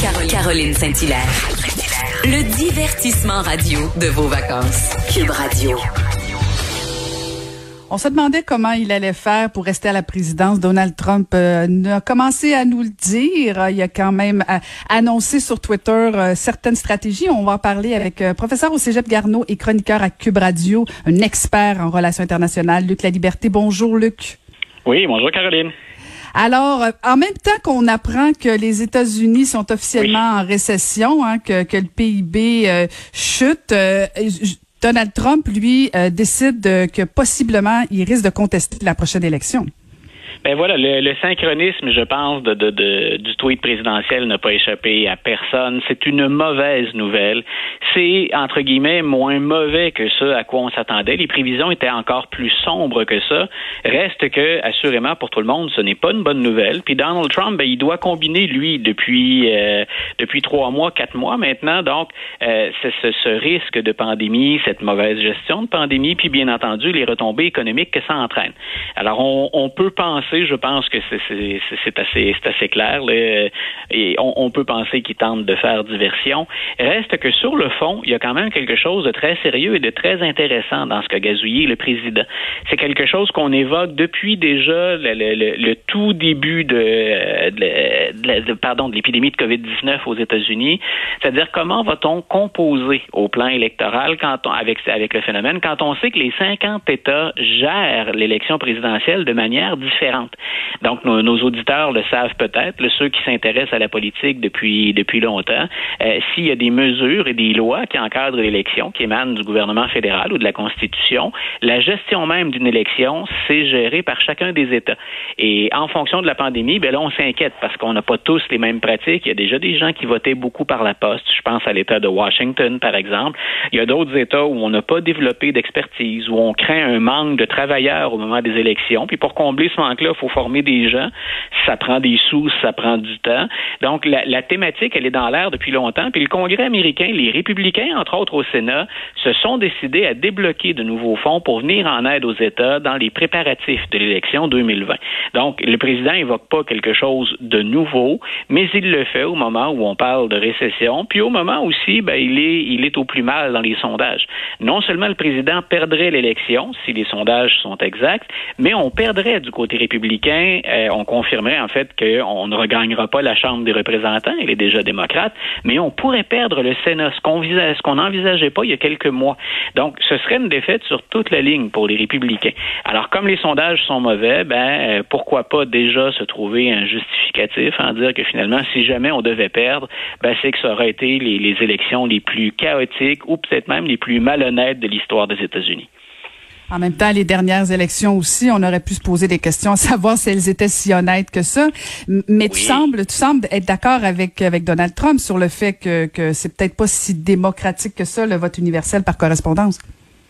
Caroline Saint-Hilaire. Le divertissement radio de vos vacances. Cube Radio. On se demandait comment il allait faire pour rester à la présidence. Donald Trump euh, a commencé à nous le dire. Il a quand même euh, annoncé sur Twitter euh, certaines stratégies. On va en parler avec professeur au Cégep Garneau et chroniqueur à Cube Radio, un expert en relations internationales, Luc La Liberté. Bonjour, Luc. Oui, bonjour, Caroline. Alors, en même temps qu'on apprend que les États-Unis sont officiellement en récession, hein, que, que, le PIB chute, Donald Trump, lui, euh, décide que possiblement il risque de contester la prochaine élection. Ben voilà, le, synchronisme, je pense, de, de, du tweet présidentiel n'a pas échappé à personne. C'est une mauvaise nouvelle. C'est, entre guillemets, moins mauvais que ce à quoi on s'attendait. Les prévisions étaient encore plus sombres que ça. Reste que, assurément, pour tout le monde, ce n'est pas une bonne nouvelle. Puis Donald Trump, ben, il doit combiner, lui, depuis, euh, depuis trois mois, quatre mois maintenant. Donc, euh, c'est ce, ce risque de pandémie, cette mauvaise gestion de pandémie, puis bien entendu, les retombées économiques que ça entraîne. Alors, on, on peut penser je pense que c'est assez, clair. et on, peut penser qu'il tente de faire diversion. Reste que sur le fond, il y a quand même quelque chose de très sérieux et de très intéressant dans ce qu'a gazouillé le président. C'est quelque chose qu'on évoque depuis déjà le, tout début de, de l'épidémie de COVID-19 aux États-Unis. C'est-à-dire comment va-t-on composer au plan électoral avec le phénomène quand on sait que les 50 États gèrent l'élection présidentielle de manière différente? Donc, nos, auditeurs le savent peut-être, ceux qui s'intéressent à la politique depuis, depuis longtemps, euh, s'il y a des mesures et des lois qui encadrent l'élection, qui émanent du gouvernement fédéral ou de la Constitution, la gestion même d'une élection, c'est géré par chacun des États. Et en fonction de la pandémie, ben là, on s'inquiète parce qu'on n'a pas tous les mêmes pratiques. Il y a déjà des gens qui votaient beaucoup par la poste. Je pense à l'État de Washington, par exemple. Il y a d'autres États où on n'a pas développé d'expertise, où on craint un manque de travailleurs au moment des élections. Puis pour combler ce manque-là, il faut former des gens. Ça prend des sous, ça prend du temps. Donc, la, thématique, elle est dans l'air depuis longtemps. Puis le Congrès américain, les républicains, entre autres au Sénat, se sont décidés à débloquer de nouveaux fonds pour venir en aide aux États dans les préparatifs de l'élection 2020. Donc, le président n'évoque pas quelque chose de nouveau, mais il le fait au moment où on parle de récession, puis au moment aussi, ben, il est, il est au plus mal dans les sondages. Non seulement le président perdrait l'élection, si les sondages sont exacts, mais on perdrait du côté républicain républicains euh, ont confirmé en fait qu'on ne regagnera pas la Chambre des représentants, elle est déjà démocrate, mais on pourrait perdre le Sénat, ce qu'on ce qu'on n'envisageait pas il y a quelques mois. Donc, ce serait une défaite sur toute la ligne pour les républicains. Alors, comme les sondages sont mauvais, ben euh, pourquoi pas déjà se trouver un justificatif en dire que finalement, si jamais on devait perdre, ben c'est que ça aurait été les élections les plus chaotiques ou peut-être même les plus malhonnêtes de l'histoire des États-Unis. En même temps, les dernières élections aussi, on aurait pu se poser des questions à savoir si elles étaient si honnêtes que ça. Mais tu sembles, tu sembles être d'accord avec avec Donald Trump sur le fait que que c'est peut-être pas si démocratique que ça le vote universel par correspondance.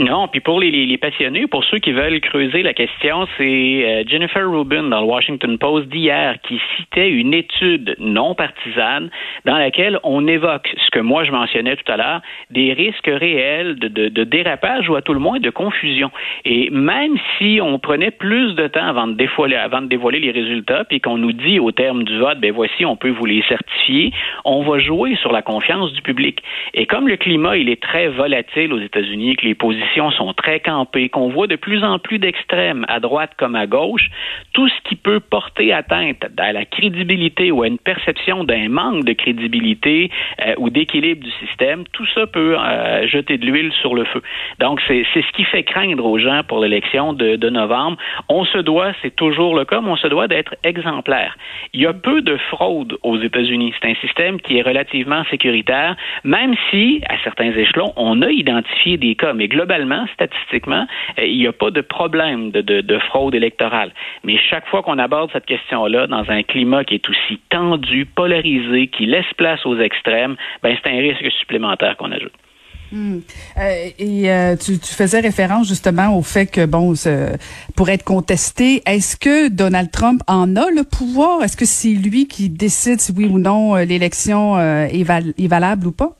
Non, puis pour les, les, passionnés, pour ceux qui veulent creuser la question, c'est euh, Jennifer Rubin dans le Washington Post d'hier qui citait une étude non partisane dans laquelle on évoque ce que moi je mentionnais tout à l'heure, des risques réels de, de, de, dérapage ou à tout le moins de confusion. Et même si on prenait plus de temps avant de dévoiler, avant de dévoiler les résultats, puis qu'on nous dit au terme du vote, ben voici, on peut vous les certifier, on va jouer sur la confiance du public. Et comme le climat, il est très volatile aux États-Unis, que les positions sont très campées, qu'on voit de plus en plus d'extrêmes à droite comme à gauche, tout ce qui peut porter atteinte à la crédibilité ou à une perception d'un manque de crédibilité euh, ou d'équilibre du système, tout ça peut euh, jeter de l'huile sur le feu. Donc, c'est ce qui fait craindre aux gens pour l'élection de, de novembre. On se doit, c'est toujours le cas, mais on se doit d'être exemplaire. Il y a peu de fraude aux États-Unis. C'est un système qui est relativement sécuritaire, même si, à certains échelons, on a identifié des cas. Mais globalement, statistiquement, euh, il n'y a pas de problème de, fraude électorale. Mais chaque fois qu'on aborde cette question-là dans un climat qui est aussi tendu, polarisé, qui laisse place aux extrêmes, ben c'est un risque supplémentaire qu'on ajoute. Hmm. Euh, et euh, tu, faisais référence justement au fait que bon, pour être contesté, est-ce que Donald Trump en a le pouvoir? Est-ce que c'est lui qui décide si oui ou non l'élection est valable ou pas?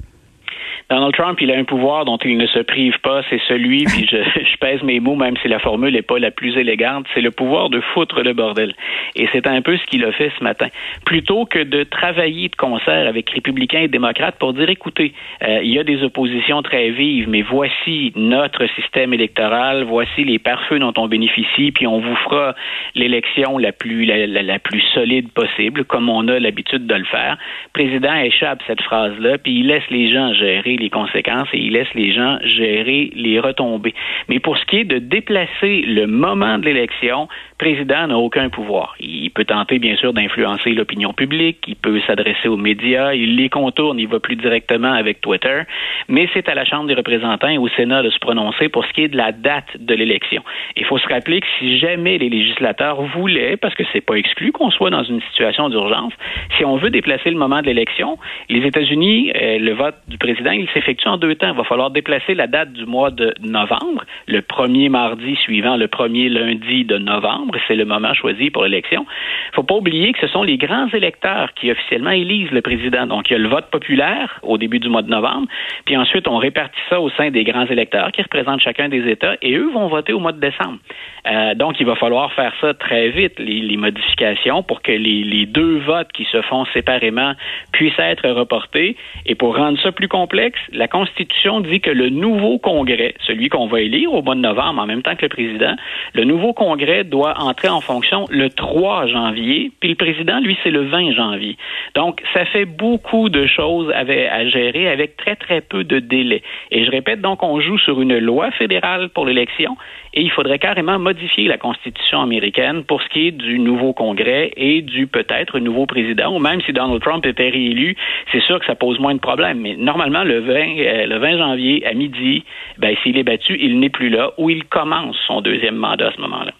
Donald Trump, il a un pouvoir dont il ne se prive pas, c'est celui, puis je, je pèse mes mots, même si la formule n'est pas la plus élégante, c'est le pouvoir de foutre le bordel. Et c'est un peu ce qu'il a fait ce matin. Plutôt que de travailler de concert avec républicains et démocrates pour dire, écoutez, euh, il y a des oppositions très vives, mais voici notre système électoral, voici les pare-feux dont on bénéficie, puis on vous fera l'élection la plus la, la, plus solide possible, comme on a l'habitude de le faire. Le président échappe cette phrase-là, puis il laisse les gens gérer les conséquences et il laisse les gens gérer les retombées. Mais pour ce qui est de déplacer le moment de l'élection, le président n'a aucun pouvoir. Il peut tenter, bien sûr, d'influencer l'opinion publique, il peut s'adresser aux médias, il les contourne, il va plus directement avec Twitter, mais c'est à la Chambre des représentants et au Sénat de se prononcer pour ce qui est de la date de l'élection. Il faut se rappeler que si jamais les législateurs voulaient, parce que c'est pas exclu qu'on soit dans une situation d'urgence, si on veut déplacer le moment de l'élection, les États-Unis, euh, le vote du président, il s'effectue en deux temps. Il va falloir déplacer la date du mois de novembre, le premier mardi suivant le premier lundi de novembre, c'est le moment choisi pour l'élection. Il faut pas oublier que ce sont les grands électeurs qui officiellement élisent le président. Donc, il y a le vote populaire au début du mois de novembre, puis ensuite, on répartit ça au sein des grands électeurs qui représentent chacun des États, et eux vont voter au mois de décembre. Euh, donc, il va falloir faire ça très vite, les, modifications, pour que les, les, deux votes qui se font séparément puissent être reportés. Et pour rendre ça plus complexe, la Constitution dit que le nouveau Congrès, celui qu'on va élire au mois de novembre en même temps que le président, le nouveau Congrès doit entrer en fonction le 3 janvier, puis le président, lui, c'est le 20 janvier. Donc, ça fait beaucoup de choses à, gérer avec très, très peu de délai. Et je répète, donc, on joue sur une loi fédérale pour l'élection et il faudrait carrément modifier la Constitution américaine pour ce qui est du nouveau Congrès et du peut-être nouveau président, ou même si Donald Trump était réélu, c'est sûr que ça pose moins de problèmes. Mais normalement, le 20, euh, le 20 janvier à midi, ben, s'il est battu, il n'est plus là, ou il commence son deuxième mandat à ce moment-là.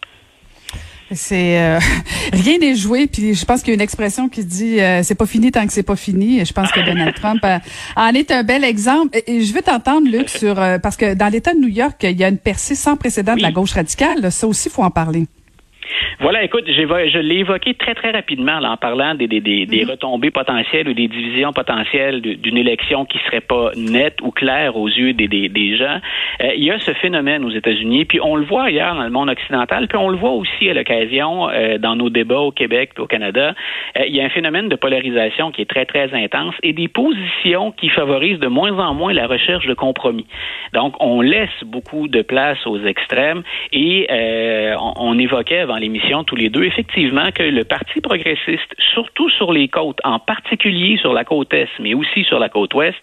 C'est euh, rien n'est joué, puis je pense qu'il y a une expression qui dit euh, c'est pas fini tant que c'est pas fini. Et je pense que Donald Trump euh, en est un bel exemple. Et, je veux t'entendre, Luc, sur parce que dans l'État de New York, il y a une percée sans précédent de la gauche radicale. Ça aussi, faut en parler. Voilà, écoute, je l'ai évoqué très, très rapidement en parlant des, des, des, des, mhm. retombées potentielles ou des divisions potentielles d'une élection qui serait pas nette ou claire aux yeux des, des, gens. Euh, il y a ce phénomène aux États-Unis, puis on le voit ailleurs dans le monde occidental, puis on le voit aussi à l'occasion euh, dans nos débats au Québec et au Canada. Euh, il y a un phénomène de polarisation qui est très, très intense et des positions qui favorisent de moins en moins la recherche de compromis. Donc, on laisse beaucoup de place aux extrêmes et on, on évoquait avant l'émission tous les deux, effectivement, que le Parti progressiste, surtout sur les côtes, en particulier sur la côte Est, mais aussi sur la côte Ouest,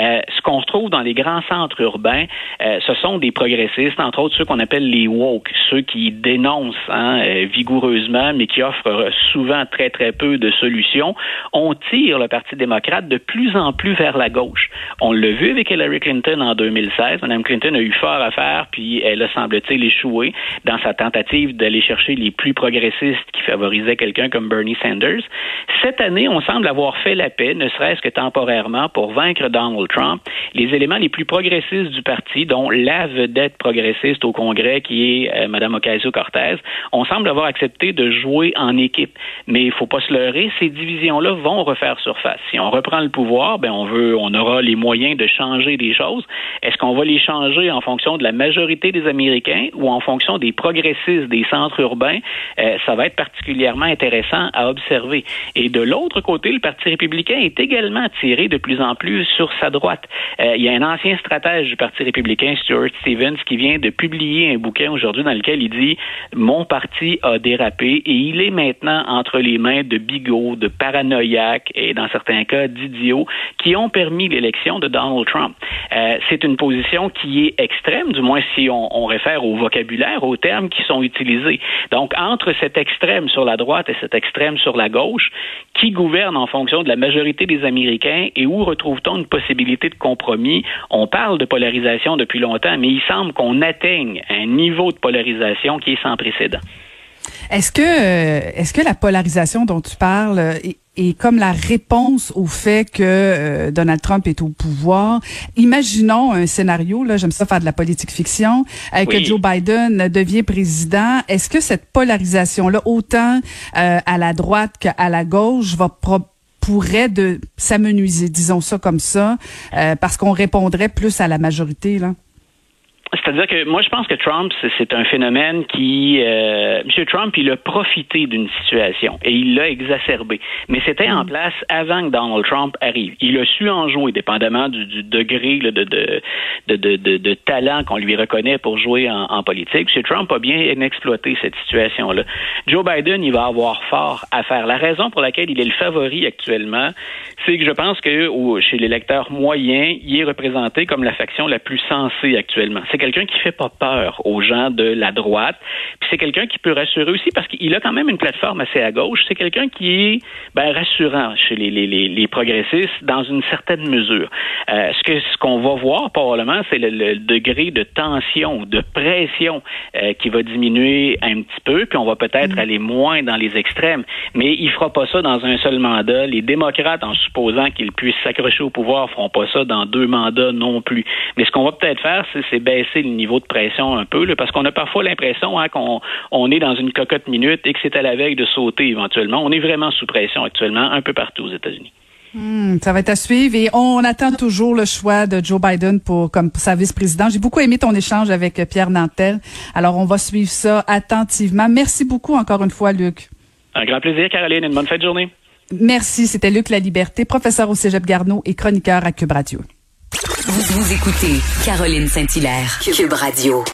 euh, ce qu'on trouve dans les grands centres urbains, euh, ce sont des progressistes, entre autres ceux qu'on appelle les woke, ceux qui dénoncent hein, euh, vigoureusement, mais qui offrent souvent très, très peu de solutions. On tire le Parti démocrate de plus en plus vers la gauche. On l'a vu avec Hillary Clinton en 2016. Mme Clinton a eu fort à faire, puis elle a, semble-t-il, échoué dans sa tentative d'aller chercher les plus progressistes qui favorisaient quelqu'un comme Bernie Sanders. Cette année, on semble avoir fait la paix, ne serait-ce que temporairement, pour vaincre Donald Trump. Les éléments les plus progressistes du parti, dont la vedette progressiste au Congrès, qui est euh, Mme Ocasio-Cortez, on semble avoir accepté de jouer en équipe. Mais il faut pas se leurrer, ces divisions-là vont refaire surface. Si on reprend le pouvoir, ben on veut, on aura les moyens de changer des choses. Est-ce qu'on va les changer en fonction de la majorité des Américains ou en fonction des progressistes des centres urbains? Euh, ça va être particulièrement intéressant à observer. Et de l'autre côté, le Parti républicain est également tiré de plus en plus sur sa droite. Euh, il y a un ancien stratège du Parti républicain, Stuart Stevens, qui vient de publier un bouquin aujourd'hui dans lequel il dit Mon parti a dérapé et il est maintenant entre les mains de bigots, de paranoïaques et dans certains cas d'idiots qui ont permis l'élection de Donald Trump. Euh, c'est une position qui est extrême, du moins si on, on réfère au vocabulaire, aux termes qui sont utilisés. Donc, entre cet extrême sur la droite et cet extrême sur la gauche, qui gouverne en fonction de la majorité des Américains et où retrouve-t-on une possibilité de compromis? On parle de polarisation depuis longtemps, mais il semble qu'on atteigne un niveau de polarisation qui est sans précédent. Est-ce que, euh, est-ce que la polarisation dont tu parles est et comme la réponse au fait que euh, Donald Trump est au pouvoir, imaginons un scénario, là, j'aime ça faire de la politique fiction, euh, que Joe Biden devient président. Est-ce que cette polarisation-là, autant euh, à la droite qu'à la gauche, va pourrait de s'amenuiser, disons ça comme ça, parce qu'on répondrait plus à la majorité là? C'est-à-dire que moi, je pense que Trump, c'est un phénomène qui... Euh, M. Trump, il a profité d'une situation et il l'a exacerbé. Mais c'était en mm. place avant que Donald Trump arrive. Il a su en jouer, dépendamment du, du degré de, de, de, de, de talent qu'on lui reconnaît pour jouer en, en, politique. M. Trump a bien exploité cette situation-là. Joe Biden, il va avoir fort à faire. La raison pour laquelle il est le favori actuellement, c'est que je pense que chez l'électeur moyen, il est représenté comme la faction la plus sensée actuellement. C'est quelqu'un qui fait pas peur aux gens de la droite. Puis c'est quelqu'un qui peut rassurer aussi parce qu'il a quand même une plateforme assez à gauche. C'est quelqu'un qui est ben, rassurant chez les, les, les, progressistes dans une certaine mesure. Euh, ce que ce qu'on va voir probablement, c'est le, degré de tension, de pression euh, qui va diminuer un petit peu, puis on va peut-être mm. aller moins dans les extrêmes. Mais il fera pas ça dans un seul mandat. Les démocrates, en supposant qu'ils puissent s'accrocher au pouvoir, feront pas ça dans deux mandats non plus. Mais ce qu'on va peut-être faire, c'est baisser le niveau de pression un peu, parce qu'on a parfois l'impression hein, qu'on on est dans une cocotte minute et que c'est à la veille de sauter éventuellement. On est vraiment sous pression actuellement un peu partout aux États-Unis. Hmm, ça va être à suivre et on attend toujours le choix de Joe Biden pour comme sa vice-président. J'ai beaucoup aimé ton échange avec Pierre Nantel. Alors on va suivre ça attentivement. Merci beaucoup encore une fois, Luc. Un grand plaisir, Caroline. Une bonne fin de journée. Merci. C'était Luc La Liberté, professeur au Cégep Garneau et chroniqueur à Cube Radio. Vous, vous écoutez Caroline Saint-Hilaire, Cube Radio.